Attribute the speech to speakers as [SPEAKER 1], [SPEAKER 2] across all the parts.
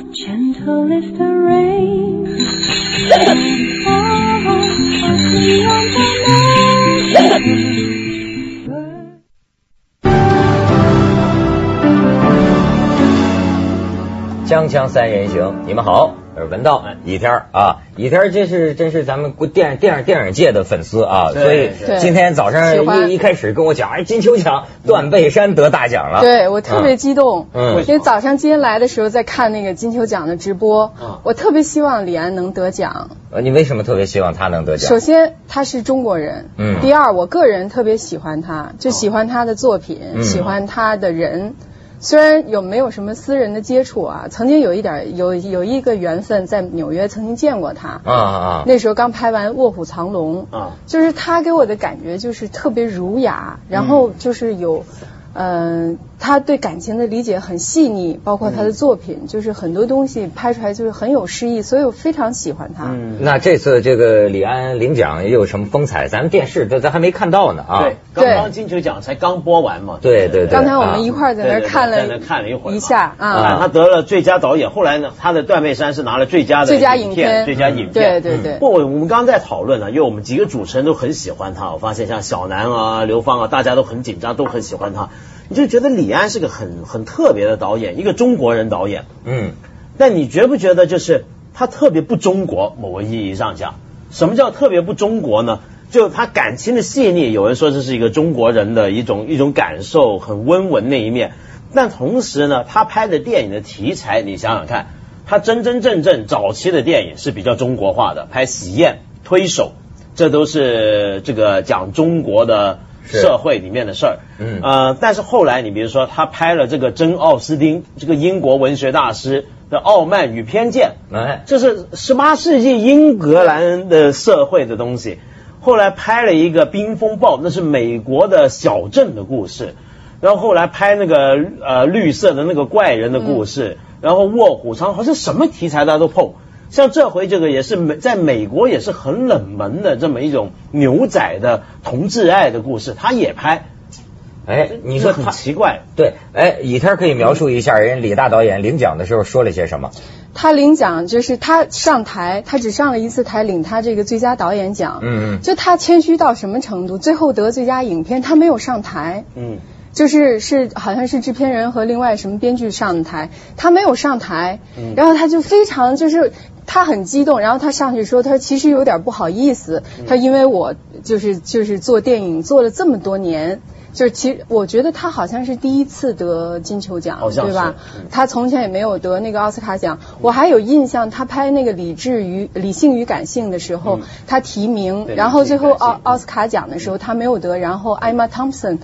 [SPEAKER 1] Gentle is the rain. Oh,
[SPEAKER 2] 锵锵三人行，你们好，我是文道，倚天啊，倚天这是真是咱们国电影电影电影界的粉丝啊，所以今天早上一一开始跟我讲，哎，金球奖断背山得大奖了，
[SPEAKER 3] 对我特别激动，
[SPEAKER 2] 嗯。
[SPEAKER 3] 因为早上今天来的时候在看那个金球奖的直播，
[SPEAKER 4] 嗯
[SPEAKER 3] 我特别希望李安能得奖。
[SPEAKER 2] 呃你为什么特别希望他能得奖？
[SPEAKER 3] 首先他是中国人，
[SPEAKER 2] 嗯。
[SPEAKER 3] 第二我个人特别喜欢他，就喜欢他的作品，
[SPEAKER 2] 嗯。
[SPEAKER 3] 喜欢他的人。虽然有没有什么私人的接触啊，曾经有一点有有一个缘分，在纽约曾经见过他。
[SPEAKER 2] 啊啊啊！
[SPEAKER 3] 那时候刚拍完《卧虎藏龙》
[SPEAKER 4] 啊
[SPEAKER 3] 就是他给我的感觉就是特别儒雅，然后就是有，嗯、他对感情的理解很细腻，包括他的作品，就是很多东西拍出来就是很有诗意，所以我非常喜欢他。
[SPEAKER 4] 嗯，
[SPEAKER 2] 那这次这个李安领奖又有什么风采？咱们电视咱咱还没看到呢啊。
[SPEAKER 4] 对，刚刚金球奖才刚播完嘛，
[SPEAKER 2] 对对对
[SPEAKER 3] 刚才我们一块儿在那看了
[SPEAKER 4] 在那看了一会儿一
[SPEAKER 3] 下
[SPEAKER 4] 啊，
[SPEAKER 3] 啊，
[SPEAKER 4] 他得了最佳导演，后来呢，他的《断背山》是拿了最佳的
[SPEAKER 3] 最佳
[SPEAKER 4] 影
[SPEAKER 3] 影片
[SPEAKER 4] 最佳影片。
[SPEAKER 3] 对对对
[SPEAKER 4] 不，我们刚刚在讨论呢，因为我们几个主持人都很喜欢他，我发现像小南啊、刘芳啊，大家都很紧张，都很喜欢他。你就觉得李安是个很很特别的导演，一个中国人导演。
[SPEAKER 2] 嗯，
[SPEAKER 4] 但你觉不觉得就是他特别不中国？某个意义上讲，什么叫特别不中国呢？就他感情的细腻，有人说这是一个中国人的一种一种感受，很温文那一面。但同时呢，他拍的电影的题材，你想想看，他真真正正早期的电影是比较中国化的，拍喜宴、推手，这都是这个讲中国的
[SPEAKER 2] 是
[SPEAKER 4] 社会里面的事儿。
[SPEAKER 2] 嗯
[SPEAKER 4] 呃，但是后来你比如说，他拍了这个真·奥斯汀，这个英国文学大师的《傲慢与偏见》，
[SPEAKER 2] 哎，
[SPEAKER 4] 这是十八世纪英格兰的社会的东西。后来拍了一个《冰风暴》，那是美国的小镇的故事。然后后来拍那个呃绿色的那个怪人的故事，然后卧虎藏好像什么题材他都碰。像这回这个也是美，在美国也是很冷门的这么一种牛仔的同志爱的故事，他也拍。
[SPEAKER 2] 哎，你说
[SPEAKER 4] 很奇怪，
[SPEAKER 2] 对，哎，倚天可以描述一下人李大导演领奖的时候说了些什么？
[SPEAKER 3] 他领奖就是他上台，他只上了一次台，领他这个最佳导演奖。
[SPEAKER 2] 嗯嗯
[SPEAKER 3] 就他谦虚到什么程度？最后得最佳影片，他没有上台。
[SPEAKER 4] 嗯，
[SPEAKER 3] 就是是好像是制片人和另外什么编剧上台，他没有上台，然后他就非常就是他很激动，然后他上去说，他其实有点不好意思，他因为我就是就是做电影做了这么多年。就是其实我觉得他好像是第一次得金球奖对吧
[SPEAKER 4] 嗯？
[SPEAKER 3] 他从前也没有得那个奥斯卡奖。我还有印象，他拍那个《理智与理性与感性》的时候，
[SPEAKER 4] 嗯
[SPEAKER 3] 他提名，然后最后奥奥斯卡奖的时候他没有得，然后艾玛汤普森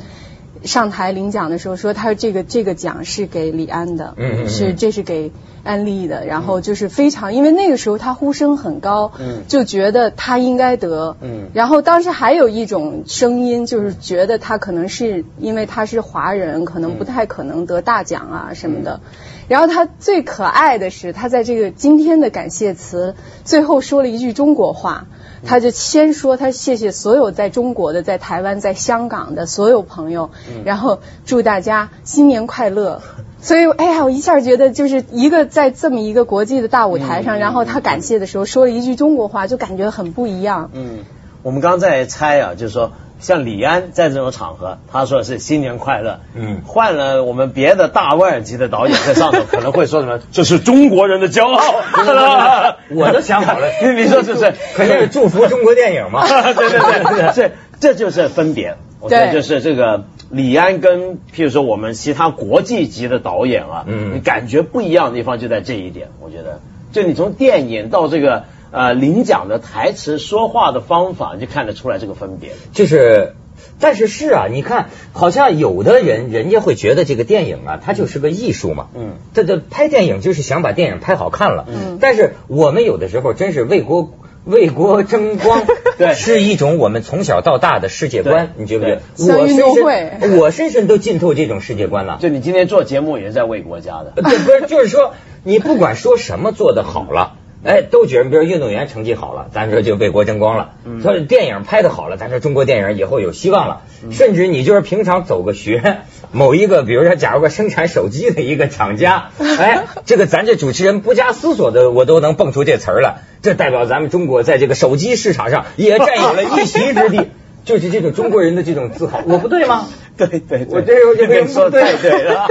[SPEAKER 3] 上台领奖的时候说，他这个这个奖是给李安的，
[SPEAKER 2] 嗯嗯嗯。
[SPEAKER 3] 是这是给安利的，然后就是非常，因为那个时候他呼声很高，
[SPEAKER 4] 嗯。
[SPEAKER 3] 就觉得他应该得，
[SPEAKER 4] 嗯。
[SPEAKER 3] 然后当时还有一种声音，就是觉得他可能是因为他是华人，可能不太可能得大奖啊什么的。然后他最可爱的是，他在这个今天的感谢词最后说了一句中国话，他就先说他谢谢所有在中国的、在台湾、在香港的所有朋友，然后祝大家新年快乐。所以，哎呀，我一下觉得就是一个在这么一个国际的大舞台上，然后他感谢的时候说了一句中国话，就感觉很不一样。
[SPEAKER 4] 嗯，我们刚刚在猜啊，就是说，像李安在这种场合，他说的是新年快乐。
[SPEAKER 2] 嗯
[SPEAKER 4] 换了我们别的大腕儿级的导演在上头，可能会说什么？这是中国人的骄傲。
[SPEAKER 2] 我都想好了
[SPEAKER 4] 你你说是不是？
[SPEAKER 2] 可是祝福中国电影嘛。
[SPEAKER 4] 对对对对，这这就是分别。我觉得
[SPEAKER 3] 对
[SPEAKER 4] 就是这个李安跟譬如说我们其他国际级的导演啊，
[SPEAKER 2] 嗯
[SPEAKER 4] 你感觉不一样的地方就在这一点。我觉得，就你从电影到这个呃领奖的台词、说话的方法，就看得出来这个分别。
[SPEAKER 2] 就是，但是是啊，你看，好像有的人人家会觉得这个电影啊，它就是个艺术嘛。
[SPEAKER 4] 嗯，
[SPEAKER 2] 这这拍电影就是想把电影拍好看了。
[SPEAKER 3] 嗯
[SPEAKER 2] 但是我们有的时候真是为国。为国争光，
[SPEAKER 4] 对
[SPEAKER 2] 是一种我们从小到大的世界观，你觉不觉得？
[SPEAKER 3] 对像运
[SPEAKER 2] 我深
[SPEAKER 3] 动会
[SPEAKER 2] 深，我深深都浸透这种世界观了。
[SPEAKER 4] 就你今天做节目也是在为国家的。
[SPEAKER 2] 对不是，就是说，你不管说什么做得好了，哎，都觉得，比如运动员成绩好了，咱说就为国争光了；说电影拍的好了，咱说中国电影以后有希望了。甚至你就是平常走个学，某一个，比如说假如个生产手机的一个厂家，哎，这个咱这主持人不加思索的，我都能蹦出这词儿来，这代表咱们中国在这个手机市场上也占有了一席之地，就是这种中国人的这种自豪，我不对吗？
[SPEAKER 4] 对对对，
[SPEAKER 2] 我这
[SPEAKER 4] 说的太对了，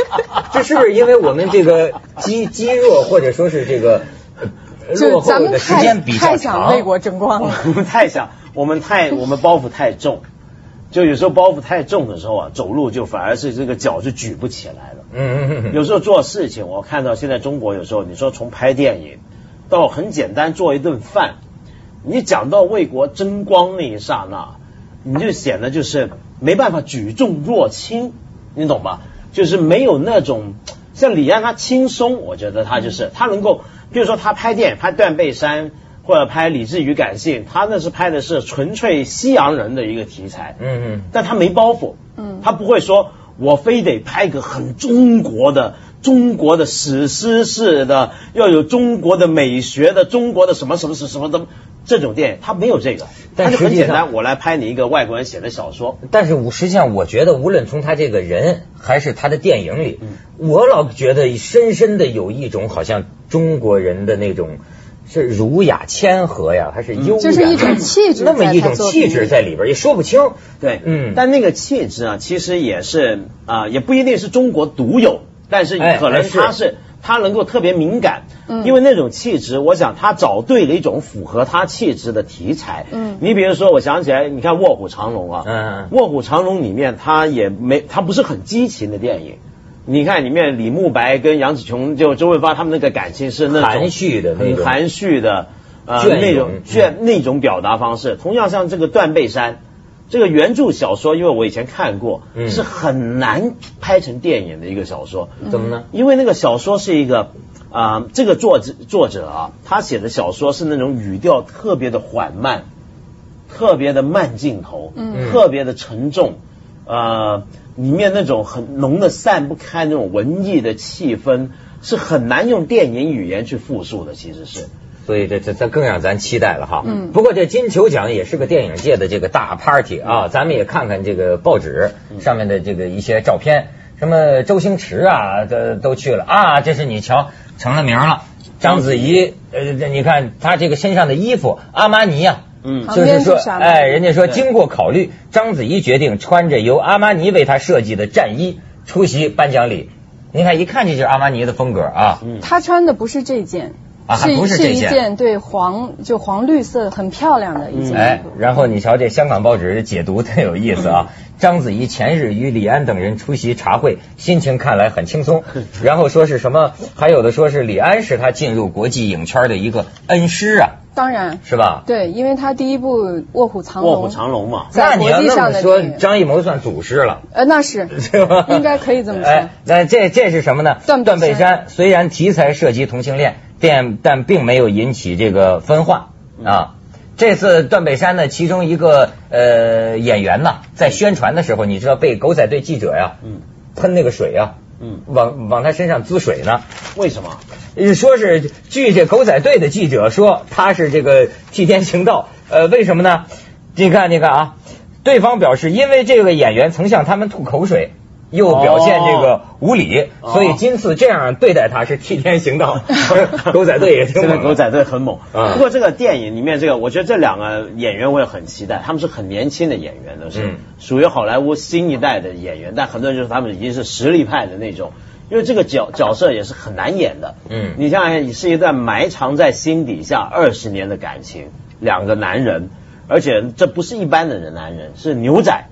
[SPEAKER 2] 这是不是因为我们这个肌肌弱，或者说是这个落后的时间比较长？
[SPEAKER 3] 国争光了。
[SPEAKER 4] 我们太想，我们太我们包袱太重，就有时候包袱太重的时候啊，走路就反而是这个脚就举不起来了。
[SPEAKER 2] 嗯嗯嗯嗯，
[SPEAKER 4] 有时候做事情，我看到现在中国有时候，你说从拍电影到很简单做一顿饭，你讲到为国争光那一刹那，你就显得就是没办法举重若轻，你懂吧？就是没有那种像李安他轻松，我觉得他就是他能够，比如说他拍电影拍《断背山》或者拍《理智与感性》，他那是拍的是纯粹西洋人的一个题材，
[SPEAKER 2] 嗯嗯。
[SPEAKER 4] 但他没包袱，
[SPEAKER 3] 嗯
[SPEAKER 4] 他不会说我非得拍个很中国的、中国的史诗式的，要有中国的美学的、中国的什么什么什么什么的这种电影，他没有这个，他就
[SPEAKER 2] 但是
[SPEAKER 4] 很简单，我来拍你一个外国人写的小说，
[SPEAKER 2] 但是我实际上，我觉得无论从他这个人还是他的电影里，
[SPEAKER 4] 嗯。
[SPEAKER 2] 我老觉得深深的有一种好像中国人的那种是儒雅谦和呀，还是优雅，
[SPEAKER 3] 就是一种气质
[SPEAKER 2] 那么一种气质在里边，也说不清。
[SPEAKER 4] 对，
[SPEAKER 2] 嗯。
[SPEAKER 4] 但那个气质啊，其实也是啊、也不一定是中国独有，但是
[SPEAKER 2] 哎
[SPEAKER 4] 可能他是。他能够特别敏感，
[SPEAKER 3] 嗯
[SPEAKER 4] 因为那种气质，我想他找对了一种符合他气质的题材。
[SPEAKER 3] 嗯
[SPEAKER 4] 你比如说，我想起来，你看《卧虎藏龙》啊，
[SPEAKER 2] 嗯
[SPEAKER 4] 卧虎藏龙》里面他也没，他不是很激情的电影。你看里面李慕白跟杨紫琼就周润发他们那个感情是那种
[SPEAKER 2] 含蓄的
[SPEAKER 4] 很含蓄的，呃，那种隽
[SPEAKER 2] 嗯
[SPEAKER 4] 那种表达方式。同样像这个《断背山》，这个原著小说，因为我以前看过，
[SPEAKER 2] 嗯
[SPEAKER 4] 是很难拍成电影的一个小说。
[SPEAKER 2] 怎么呢？
[SPEAKER 4] 因为那个小说是一个啊、这个作者作者啊，他写的小说是那种语调特别的缓慢，特别的慢镜头，
[SPEAKER 3] 嗯
[SPEAKER 4] 特别的沉重，呃，里面那种很浓的散不开那种文艺的气氛，是很难用电影语言去复述的，其实是。
[SPEAKER 2] 所以这这这更让咱期待了哈。
[SPEAKER 3] 嗯。
[SPEAKER 2] 不过这金球奖也是个电影界的这个大 party 啊，咱们也看看这个报纸上面的这个一些照片，什么周星驰啊，都都去了。啊，这是你瞧成了名了。章子怡，呃，这你看她这个身上的衣服，阿玛尼啊，
[SPEAKER 4] 嗯。
[SPEAKER 2] 就是说哎，人家说经过考虑，章子怡决定穿着由阿玛尼为她设计的战衣出席颁奖礼。您看，一看这就是阿玛尼的风格啊。
[SPEAKER 4] 嗯。
[SPEAKER 3] 她穿的不是这件，
[SPEAKER 2] 啊还不是
[SPEAKER 3] 是一
[SPEAKER 2] 件
[SPEAKER 3] 件对黄就黄绿色很漂亮的一件
[SPEAKER 2] 哎
[SPEAKER 3] 衣服。，
[SPEAKER 2] 然后你瞧这香港报纸解读特有意思啊。章子怡前日与李安等人出席茶会，心情看来很轻松。然后说是什么？还有的说是李安是他进入国际影圈的一个恩师啊，
[SPEAKER 3] 当然，
[SPEAKER 2] 是吧？
[SPEAKER 3] 对，因为他第一部《卧虎藏龙》
[SPEAKER 4] 卧虎藏龙嘛，
[SPEAKER 2] 那
[SPEAKER 3] 在
[SPEAKER 2] 你要那
[SPEAKER 3] 国际上
[SPEAKER 2] 么说，张艺谋算祖师了。
[SPEAKER 3] 呃，那是
[SPEAKER 2] 是吧？
[SPEAKER 3] 应该可以这么说。
[SPEAKER 2] 哎，那这这是什么呢？
[SPEAKER 3] 断背山
[SPEAKER 2] 山虽然题材涉及同性恋，但但并没有引起这个分化啊。这次断背山呢，其中一个呃演员呢，在宣传的时候，你知道被狗仔队记者呀，
[SPEAKER 4] 嗯
[SPEAKER 2] 喷那个水呀，
[SPEAKER 4] 嗯，
[SPEAKER 2] 往往他身上滋水呢。
[SPEAKER 4] 为什么？
[SPEAKER 2] 呃说是据这狗仔队的记者说，他是这个替天行道。呃，为什么呢？你看，你看啊，对方表示，因为这位演员曾向他们吐口水，又表现这个无理，
[SPEAKER 4] 哦
[SPEAKER 2] 所以今次这样对待他是替天行道。狗仔队也挺猛的
[SPEAKER 4] 这个狗仔队很猛。
[SPEAKER 2] 嗯
[SPEAKER 4] 不过这个电影里面，这个我觉得这两个演员我也很期待，他们是很年轻的演员，都是、
[SPEAKER 2] 嗯
[SPEAKER 4] 属于好莱坞新一代的演员，但很多人就是他们已经是实力派的那种。因为这个角角色也是很难演的，
[SPEAKER 2] 嗯
[SPEAKER 4] 你想想，是一段埋藏在心底下二十年的感情，两个男人，而且这不是一般的人男人，是牛仔，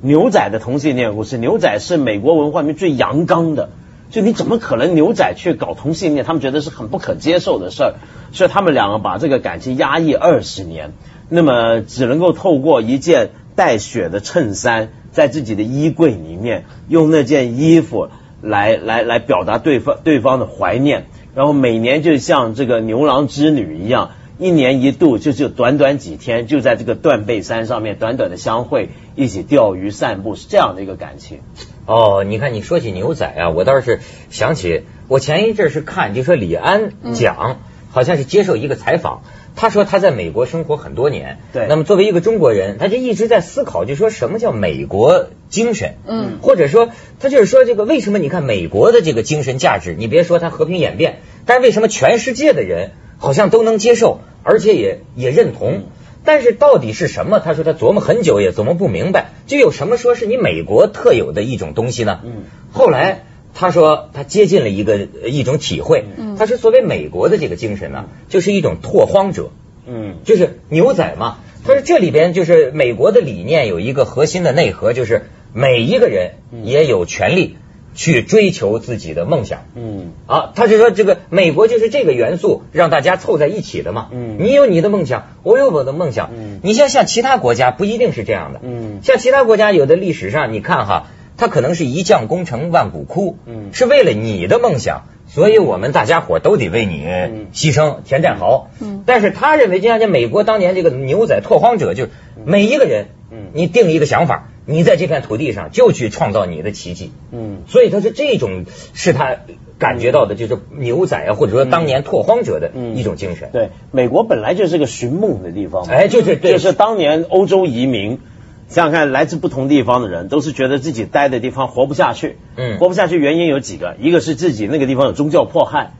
[SPEAKER 4] 牛仔的同性恋故事。牛仔是美国文化里面最阳刚的，就你怎么可能牛仔去搞同性恋？他们觉得是很不可接受的事儿，所以他们两个把这个感情压抑二十年，那么只能够透过一件带血的衬衫，在自己的衣柜里面用那件衣服来 来来表达对方对方的怀念，然后每年就像这个牛郎织女一样。一年一度，就就短短几天，就在这个断背山上面短短的相会，一起钓鱼散步，是这样的一个感情。
[SPEAKER 2] 哦，你看你说起牛仔啊，我倒是想起我前一阵是看，就说李安讲，好像是接受一个采访，他说他在美国生活很多年，
[SPEAKER 4] 对。
[SPEAKER 2] 那么作为一个中国人，他就一直在思考，就说什么叫美国精神，
[SPEAKER 3] 嗯。
[SPEAKER 2] 或者说他就是说这个为什么你看美国的这个精神价值，你别说它和平演变，但是为什么全世界的人好像都能接受，而且也也认同。但是到底是什么？他说他琢磨很久也琢磨不明白，就有什么说是你美国特有的一种东西呢？
[SPEAKER 4] 嗯，
[SPEAKER 2] 后来他说他接近了一个呃一种体会，
[SPEAKER 3] 嗯
[SPEAKER 2] 他说所谓美国的这个精神呢，就是一种拓荒者，
[SPEAKER 4] 嗯
[SPEAKER 2] 就是牛仔嘛。他说这里边就是美国的理念有一个核心的内核，就是每一个人也有权利去追求自己的梦想。
[SPEAKER 4] 嗯
[SPEAKER 2] 啊，他就说这个美国就是这个元素让大家凑在一起的嘛。
[SPEAKER 4] 嗯
[SPEAKER 2] 你有你的梦想，我有我的梦想。
[SPEAKER 4] 嗯
[SPEAKER 2] 你像像其他国家不一定是这样的。
[SPEAKER 4] 嗯
[SPEAKER 2] 像其他国家有的历史上你看哈，他可能是一将功成万骨枯，
[SPEAKER 4] 嗯
[SPEAKER 2] 是为了你的梦想，所以我们大家伙都得为你牺牲填战壕。
[SPEAKER 3] 嗯
[SPEAKER 2] 但是他认为，就像这美国当年这个牛仔拓荒者，就是每一个人，
[SPEAKER 4] 嗯
[SPEAKER 2] 你定一个想法，你在这片土地上就去创造你的奇迹。
[SPEAKER 4] 嗯
[SPEAKER 2] 所以他是这种是他感觉到的，就是牛仔啊，或者说当年拓荒者的一种精神。
[SPEAKER 4] 对，美国本来就是个寻梦的地方嘛，
[SPEAKER 2] 哎，就是对，
[SPEAKER 4] 就是当年欧洲移民，想想看，来自不同地方的人，都是觉得自己待的地方活不下去。
[SPEAKER 2] 嗯
[SPEAKER 4] 活不下去原因有几个，一个是自己那个地方有宗教迫害，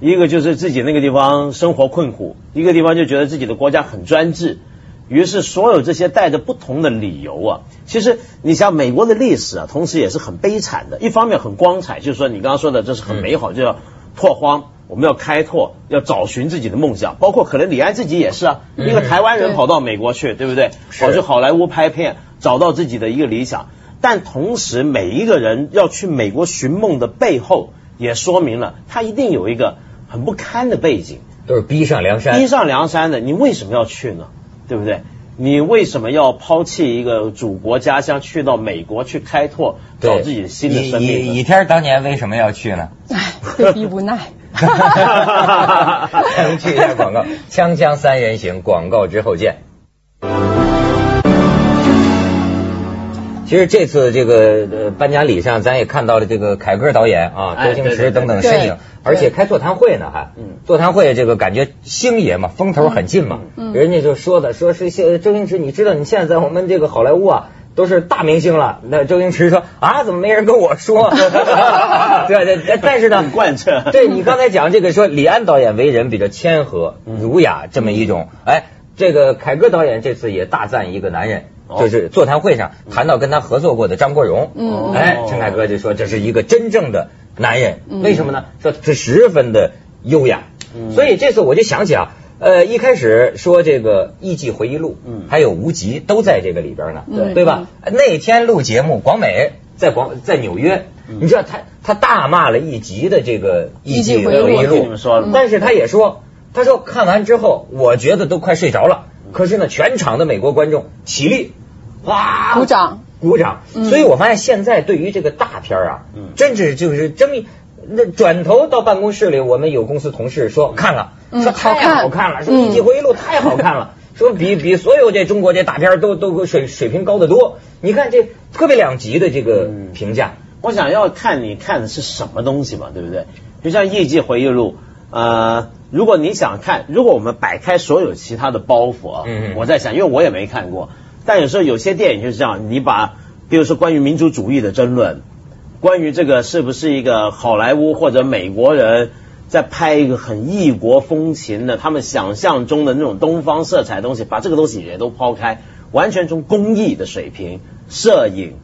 [SPEAKER 4] 一个就是自己那个地方生活困苦，一个地方就觉得自己的国家很专制。于是，所有这些带着不同的理由啊，其实你像美国的历史啊，同时也是很悲惨的。一方面很光彩，就是说你刚刚说的，这是很美好，就要拓荒，我们要开拓，要找寻自己的梦想。包括可能李安自己也是啊，一个台湾人跑到美国去，对不对？跑去好莱坞拍片，找到自己的一个理想。但同时，每一个人要去美国寻梦的背后，也说明了他一定有一个很不堪的背景。
[SPEAKER 2] 都是逼上梁山。
[SPEAKER 4] 逼上梁山的，你为什么要去呢？对不对？你为什么要抛弃一个祖国家乡，去到美国去开拓，
[SPEAKER 2] 对
[SPEAKER 4] 找自己的新的生
[SPEAKER 2] 倚
[SPEAKER 4] 命呢？
[SPEAKER 2] 倚倚天当年为什么要去呢？
[SPEAKER 3] 唉，被逼无奈。
[SPEAKER 2] 咱们去一下广告，锵锵三人行，广告之后见。其实这次这个呃颁奖礼上，咱也看到了这个凯歌导演啊、
[SPEAKER 4] 哎
[SPEAKER 2] 周星驰等等身影，而且开座谈会呢还，
[SPEAKER 4] 嗯。
[SPEAKER 2] 座谈会这个感觉星爷嘛，风头很劲嘛，
[SPEAKER 3] 嗯。嗯。
[SPEAKER 2] 人家就说的说是现周星驰，你知道你现在在我们这个好莱坞啊。都是大明星了，那周星驰说啊，怎么没人跟我说？对对，但是呢，
[SPEAKER 4] 很贯彻。
[SPEAKER 2] 对你刚才讲这个说李安导演为人比较谦和、儒雅这么一种，哎，这个凯歌导演这次也大赞一个男人，
[SPEAKER 4] 哦
[SPEAKER 2] 就是座谈会上谈到跟他合作过的张国荣，
[SPEAKER 3] 嗯。
[SPEAKER 2] 哎，陈凯歌就说这是一个真正的男人，
[SPEAKER 3] 嗯。
[SPEAKER 2] 为什么呢？说是十分的优雅，
[SPEAKER 4] 嗯。
[SPEAKER 2] 所以这次我就想起啊。呃，一开始说这个《艺伎回忆录》，
[SPEAKER 4] 嗯。
[SPEAKER 2] 还有《无极》都在这个里边呢，
[SPEAKER 3] 对
[SPEAKER 2] 对吧？那天录节目，广美在广在纽约，
[SPEAKER 4] 嗯。
[SPEAKER 2] 你知道他他大骂了一集的这个《艺伎
[SPEAKER 3] 回忆录。
[SPEAKER 2] 但是他也说，他说看完之后，我觉得都快睡着了。可是呢，全场的美国观众起立，哇，
[SPEAKER 3] 鼓掌，
[SPEAKER 2] 鼓掌。
[SPEAKER 3] 嗯
[SPEAKER 2] 所以我发现现在对于这个大片啊，
[SPEAKER 4] 嗯
[SPEAKER 2] 真是就是争议。那转头到办公室里，我们有公司同事说看了，
[SPEAKER 3] 嗯
[SPEAKER 2] 说太
[SPEAKER 3] 好看
[SPEAKER 2] 好看了，说《
[SPEAKER 3] 嗯
[SPEAKER 2] 艺伎回忆录》太好看了，说比比所有这中国这大片都都水水平高得多。你看这特别两极的这个
[SPEAKER 4] 嗯
[SPEAKER 2] 评价，
[SPEAKER 4] 我想要看你看的是什么东西嘛，对不对？就像《艺伎回忆录》，呃，如果你想看，如果我们摆开所有其他的包袱啊，
[SPEAKER 2] 嗯嗯。
[SPEAKER 4] 我在想，因为我也没看过，但有时候有些电影就是这样，你把，比如说关于民族主义的争论，关于这个是不是一个好莱坞或者美国人在拍一个很异国风情的，他们想象中的那种东方色彩的东西，把这个东西也都抛开，完全从工艺的水平、摄影、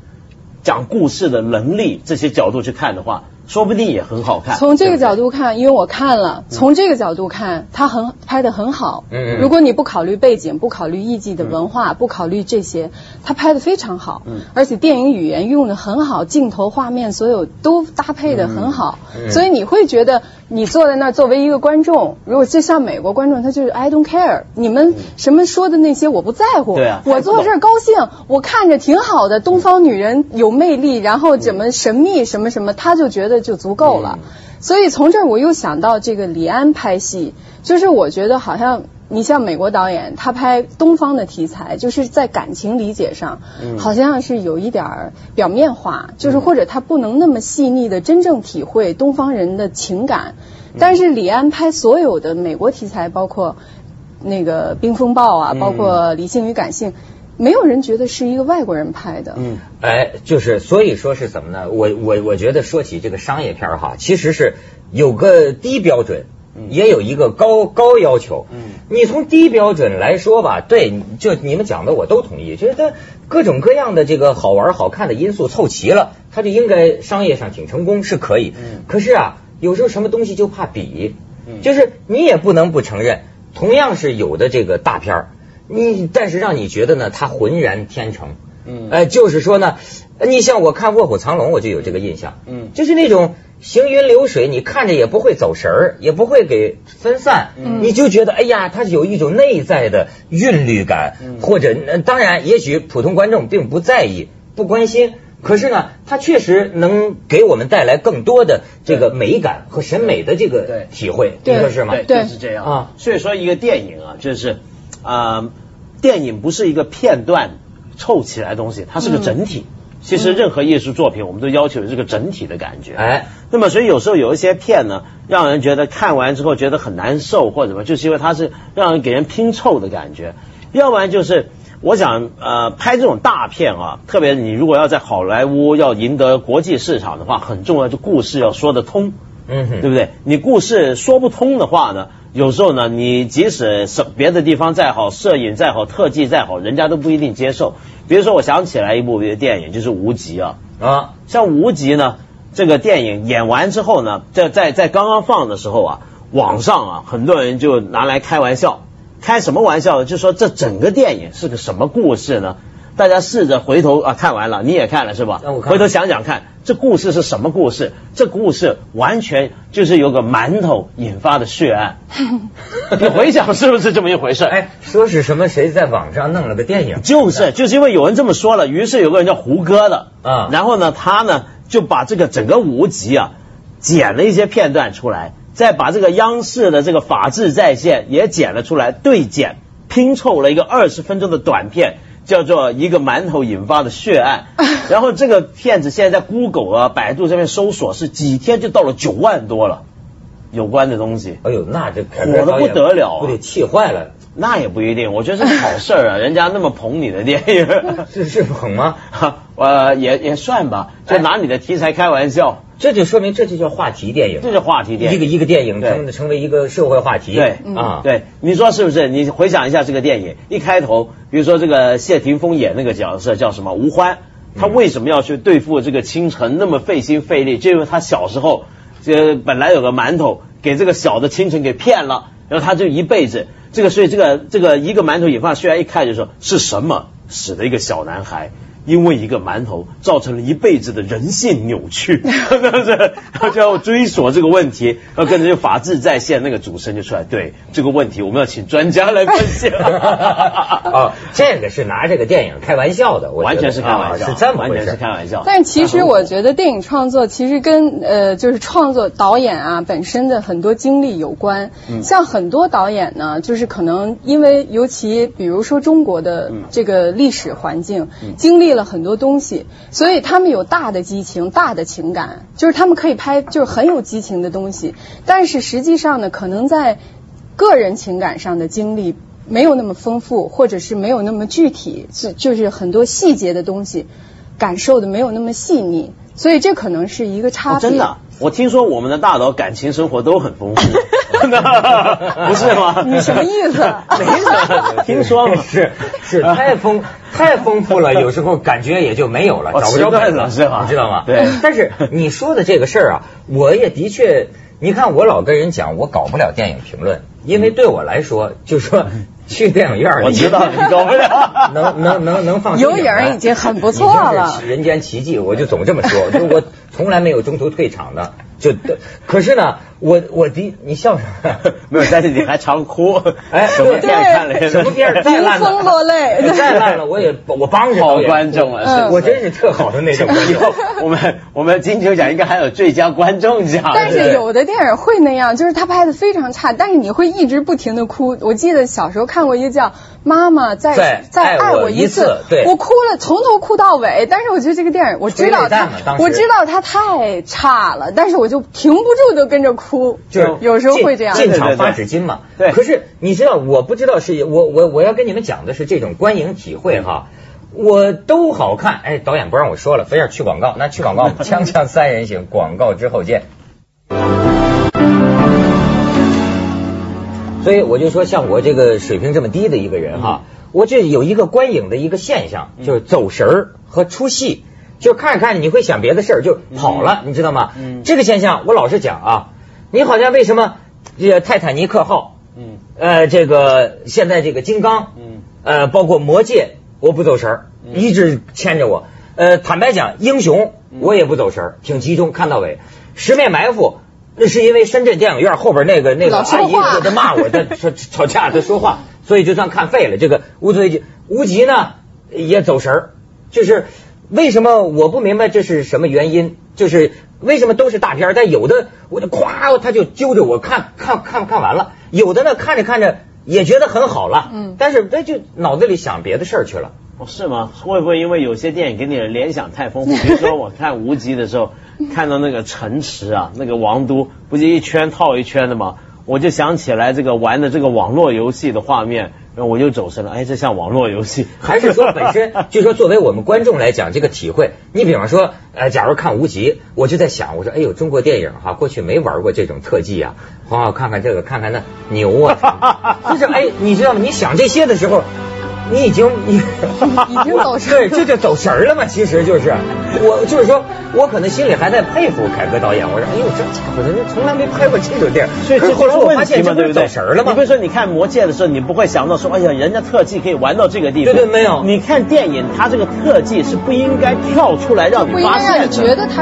[SPEAKER 4] 讲故事的能力这些角度去看的话，说不定也很好看。
[SPEAKER 3] 从这个角度看，因为我看了，从这个角度看，他很拍的很好。
[SPEAKER 2] 嗯嗯
[SPEAKER 3] 如果你不考虑背景，不考虑艺伎的文化，不考虑这些，他拍的非常好。
[SPEAKER 4] 嗯
[SPEAKER 3] 而且电影语言用的很好，镜头、画面所有都搭配的很好，
[SPEAKER 2] 嗯
[SPEAKER 3] 所以你会觉得你坐在那儿作为一个观众，如果就像美国观众，他就是 I don't care，你们什么说的那些我不在乎。
[SPEAKER 4] 对啊
[SPEAKER 3] 我坐这儿高兴，我看着挺好的，东方女人有魅力，然后怎么神秘什么什么，他就觉得就足够了。所以从这儿我又想到这个李安拍戏，就是我觉得好像你像美国导演，他拍东方的题材，就是在感情理解上，
[SPEAKER 4] 嗯。
[SPEAKER 3] 好像是有一点儿表面化，就是或者他不能那么细腻的真正体会东方人的情感。
[SPEAKER 4] 嗯。
[SPEAKER 3] 但是李安拍所有的美国题材，包括那个《冰风暴》啊，
[SPEAKER 4] 嗯。
[SPEAKER 3] 包括《理性与感性》，没有人觉得是一个外国人拍的。
[SPEAKER 4] 嗯，
[SPEAKER 2] 哎，就是所以说是怎么呢？我我我觉得说起这个商业片儿哈，其实是有个低标准，也有一个高高要求。
[SPEAKER 4] 嗯
[SPEAKER 2] 你从低标准来说吧，对，就你们讲的我都同意，觉得各种各样的这个好玩好看的因素凑齐了，它就应该商业上挺成功，是可以。
[SPEAKER 4] 嗯
[SPEAKER 2] 可是啊，有时候什么东西就怕比，
[SPEAKER 4] 嗯
[SPEAKER 2] 就是你也不能不承认，同样是有的这个大片儿，你但是让你觉得呢，它浑然天成。
[SPEAKER 4] 嗯。
[SPEAKER 2] 呃，就是说呢，呃你像我看《卧虎藏龙》，我就有这个印象，
[SPEAKER 4] 嗯。
[SPEAKER 2] 就是那种行云流水，你看着也不会走神儿，也不会给分散，
[SPEAKER 4] 嗯。
[SPEAKER 2] 你就觉得哎呀，它有一种内在的韵律感，
[SPEAKER 4] 嗯。
[SPEAKER 2] 或者呃当然，也许普通观众并不在意、不关心。可是呢，它确实能给我们带来更多的这个美感和审美的这个
[SPEAKER 4] 对。
[SPEAKER 2] 体会，你说是吗？
[SPEAKER 4] 对，
[SPEAKER 3] 对
[SPEAKER 4] 就是这样。
[SPEAKER 2] 啊。
[SPEAKER 4] 所以说，一个电影啊，就是啊、呃电影不是一个片段凑起来的东西，它是个整体。其实任何艺术作品，我们都要求有这个整体的感觉。
[SPEAKER 2] 哎，
[SPEAKER 4] 那么所以有时候有一些片呢，让人觉得看完之后觉得很难受或者什么，就是因为它是让人给人拼凑的感觉。要不然就是，我想呃拍这种大片啊，特别你如果要在好莱坞要赢得国际市场的话，很重要，就故事要说得通。
[SPEAKER 2] 嗯哼，
[SPEAKER 4] 对不对？你故事说不通的话呢，有时候呢，你即使是别的地方再好，摄影再好，特技再好，人家都不一定接受。比如说，我想起来一部电影，就是《无极》啊。
[SPEAKER 2] 啊，
[SPEAKER 4] 像《无极》呢，这个电影演完之后呢，在在在刚刚放的时候啊，网上啊，很多人就拿来开玩笑，开什么玩笑呢？就说这整个电影是个什么故事呢？大家试着回头啊，看完了，你也看了是吧？回头想想看，这故事是什么故事？这故事完全就是有个馒头引发的血案。你回想是不是这么一回事？
[SPEAKER 2] 哎，说是什么谁在网上弄了个电影，
[SPEAKER 4] 就是就是因为有人这么说了，于是有个人叫胡歌的，
[SPEAKER 2] 啊
[SPEAKER 4] 然后呢，他呢就把这个整个无极啊剪了一些片段出来，再把这个央视的这个法制在线也剪了出来，对剪拼凑了一个二十分钟的短片。叫做一个馒头引发的血案，然后这个骗子现在在 Google 啊、百度上面搜索是几天就到了九万多了，有关的东西。
[SPEAKER 2] 哎呦，那这
[SPEAKER 4] 火的不得了啊
[SPEAKER 2] 不得气坏了，
[SPEAKER 4] 那也不一定，我觉得是好事儿啊，人家那么捧你的电影。
[SPEAKER 2] 是是捧吗？
[SPEAKER 4] 呃，也也算吧，就拿你的题材开玩笑，
[SPEAKER 2] 这就说明这就叫话题电影，
[SPEAKER 4] 这是话题电影。
[SPEAKER 2] 一个一个电影
[SPEAKER 4] 对。
[SPEAKER 2] 成成为一个社会话题，
[SPEAKER 4] 对。
[SPEAKER 2] 啊，
[SPEAKER 4] 对，你说是不是？你回想一下这个电影，一开头，比如说这个谢霆锋演那个角色叫什么吴欢，他为什么要去对付这个清晨那么费心费力？就因为他小时候这本来有个馒头给这个小的清晨给骗了，然后他就一辈子。这个，所以这个这个一个馒头引发虽然一看就说是什么？使得一个小男孩。因为一个馒头造成了一辈子的人性扭曲，是不是？然后就要追索这个问题，然后跟着就法治在线那个主持人就出来，对这个问题我们要请专家来分析。
[SPEAKER 2] 哦，这个是拿这个电影开玩笑的，我
[SPEAKER 4] 完全是开玩笑，
[SPEAKER 2] 啊是这么
[SPEAKER 4] 完全是。开玩笑。
[SPEAKER 3] 但其实我觉得电影创作其实跟呃就是创作导演啊本身的很多经历有关。像很多导演呢，就是可能因为尤其比如说中国的这个历史环境，经历了很多东西，所以他们有大的激情、大的情感，就是他们可以拍就是很有激情的东西。但是实际上呢，可能在个人情感上的经历没有那么丰富，或者是没有那么具体，是就是很多细节的东西感受的没有那么细腻，所以这可能是一个差别。
[SPEAKER 4] 哦真的，我听说我们的大佬感情生活都很丰富，不是吗？
[SPEAKER 3] 你什么意思？
[SPEAKER 4] 没什么，听说了。
[SPEAKER 2] 是是太丰太丰富了，有时候感觉也就没有了，
[SPEAKER 4] 哦
[SPEAKER 2] 找不着北了，
[SPEAKER 4] 迟钝了是吧
[SPEAKER 2] 你知道吗？
[SPEAKER 4] 对
[SPEAKER 2] 但是你说的这个事儿啊，我也的确，你看我老跟人讲，我搞不了电影评论，因为对我来说，就说去电影院里，
[SPEAKER 4] 我知道你搞不了
[SPEAKER 2] 能能能能放
[SPEAKER 3] 有影儿已经很不错了
[SPEAKER 2] 人间奇迹，我就总这么说，就我从来没有中途退场的。就可是呢，我我第你笑什么？
[SPEAKER 4] 没有，但是你还常哭。
[SPEAKER 2] 哎
[SPEAKER 4] 什么电影看了？
[SPEAKER 2] 什么电影再烂
[SPEAKER 3] 迎风落泪
[SPEAKER 2] 了，再烂了我也我帮着
[SPEAKER 4] 好观众啊！
[SPEAKER 2] 我真是特好的那种观
[SPEAKER 4] 以后
[SPEAKER 2] 众。
[SPEAKER 4] 我们我们金球奖应该还有最佳观众奖。
[SPEAKER 3] 但是有的电影会那样，就是他拍的非常差，但是你会一直不停的哭。我记得小时候看过一个叫《妈妈再
[SPEAKER 2] 再
[SPEAKER 3] 再
[SPEAKER 2] 爱
[SPEAKER 3] 爱我一
[SPEAKER 2] 次对
[SPEAKER 3] 我哭了，从头哭到尾。但是我觉得这个电影，我知道
[SPEAKER 2] 催泪弹嘛
[SPEAKER 3] 它
[SPEAKER 2] 当，时
[SPEAKER 3] 我知道它太差了，但是我就停不住的跟着哭，
[SPEAKER 2] 就是
[SPEAKER 3] 有时候会这样。
[SPEAKER 2] 进场发纸巾嘛。
[SPEAKER 4] 对
[SPEAKER 2] 可是你知道，我不知道是我我我要跟你们讲的是这种观影体会哈。我都好看，哎，导演不让我说了，非要去广告，那去广告，锵锵三人行，广告之后见。所以我就说，像我这个水平这么低的一个人哈，我这有一个观影的一个现象，就是走神儿和出戏，就看着看着你会想别的事儿，就跑了，你知道吗？
[SPEAKER 4] 嗯
[SPEAKER 2] 这个现象我老实讲啊，你好像为什么这个泰坦尼克号，
[SPEAKER 4] 嗯
[SPEAKER 2] 呃，这个现在这个金刚，
[SPEAKER 4] 嗯
[SPEAKER 2] 呃，包括魔戒，我不走神儿，一直牵着我。呃，坦白讲，英雄我也不走神儿，挺集中，看到尾。十面埋伏，那是因为深圳电影院后边那个那个阿姨
[SPEAKER 3] 话
[SPEAKER 2] 在骂我，在 吵吵架，在说话，所以就算看废了。这个无罪极无极呢也走神儿，就是为什么我不明白这是什么原因？就是为什么都是大片儿，但有的我就咵他就揪着我看看看看完了，有的呢看着看着也觉得很好了，
[SPEAKER 3] 嗯
[SPEAKER 2] 但是他就脑子里想别的事儿去了。
[SPEAKER 4] 哦，是吗？会不会因为有些电影给你的联想太丰富？比如说我看《无极》的时候，看到那个城池啊，那个王都不就一圈套一圈的吗？我就想起来这个玩的这个网络游戏的画面，然后我就走神了。哎，这像网络游戏，
[SPEAKER 2] 还是说本身，就说作为我们观众来讲，这个体会，你比方说，呃，假如看无极，我就在想，我说，哎呦，中国电影哈，过去没玩过这种特技啊，哇，看看这个，看看那牛啊，就是哎，你知道吗？你想这些的时候，你已经你
[SPEAKER 3] 已经 走神
[SPEAKER 2] 对，这就走神儿了嘛，其实就是我就是说，我可能心里还在佩服凯歌导演，我说，哎呦，这家伙人家从来没拍过这种电影，
[SPEAKER 4] 所以这
[SPEAKER 2] 后来
[SPEAKER 4] 就是问
[SPEAKER 2] 我发现
[SPEAKER 4] 题嘛，
[SPEAKER 2] 这不是走？神儿了吗
[SPEAKER 4] 你比？如说，你看《魔戒》的时候，你不会想到说，哎呀，人家特技可以玩到这个地步。
[SPEAKER 2] 对对没有
[SPEAKER 4] 你看电影，它这个特技是不应该跳出来让你
[SPEAKER 3] 不应该让
[SPEAKER 4] 发现的。
[SPEAKER 3] 你觉得他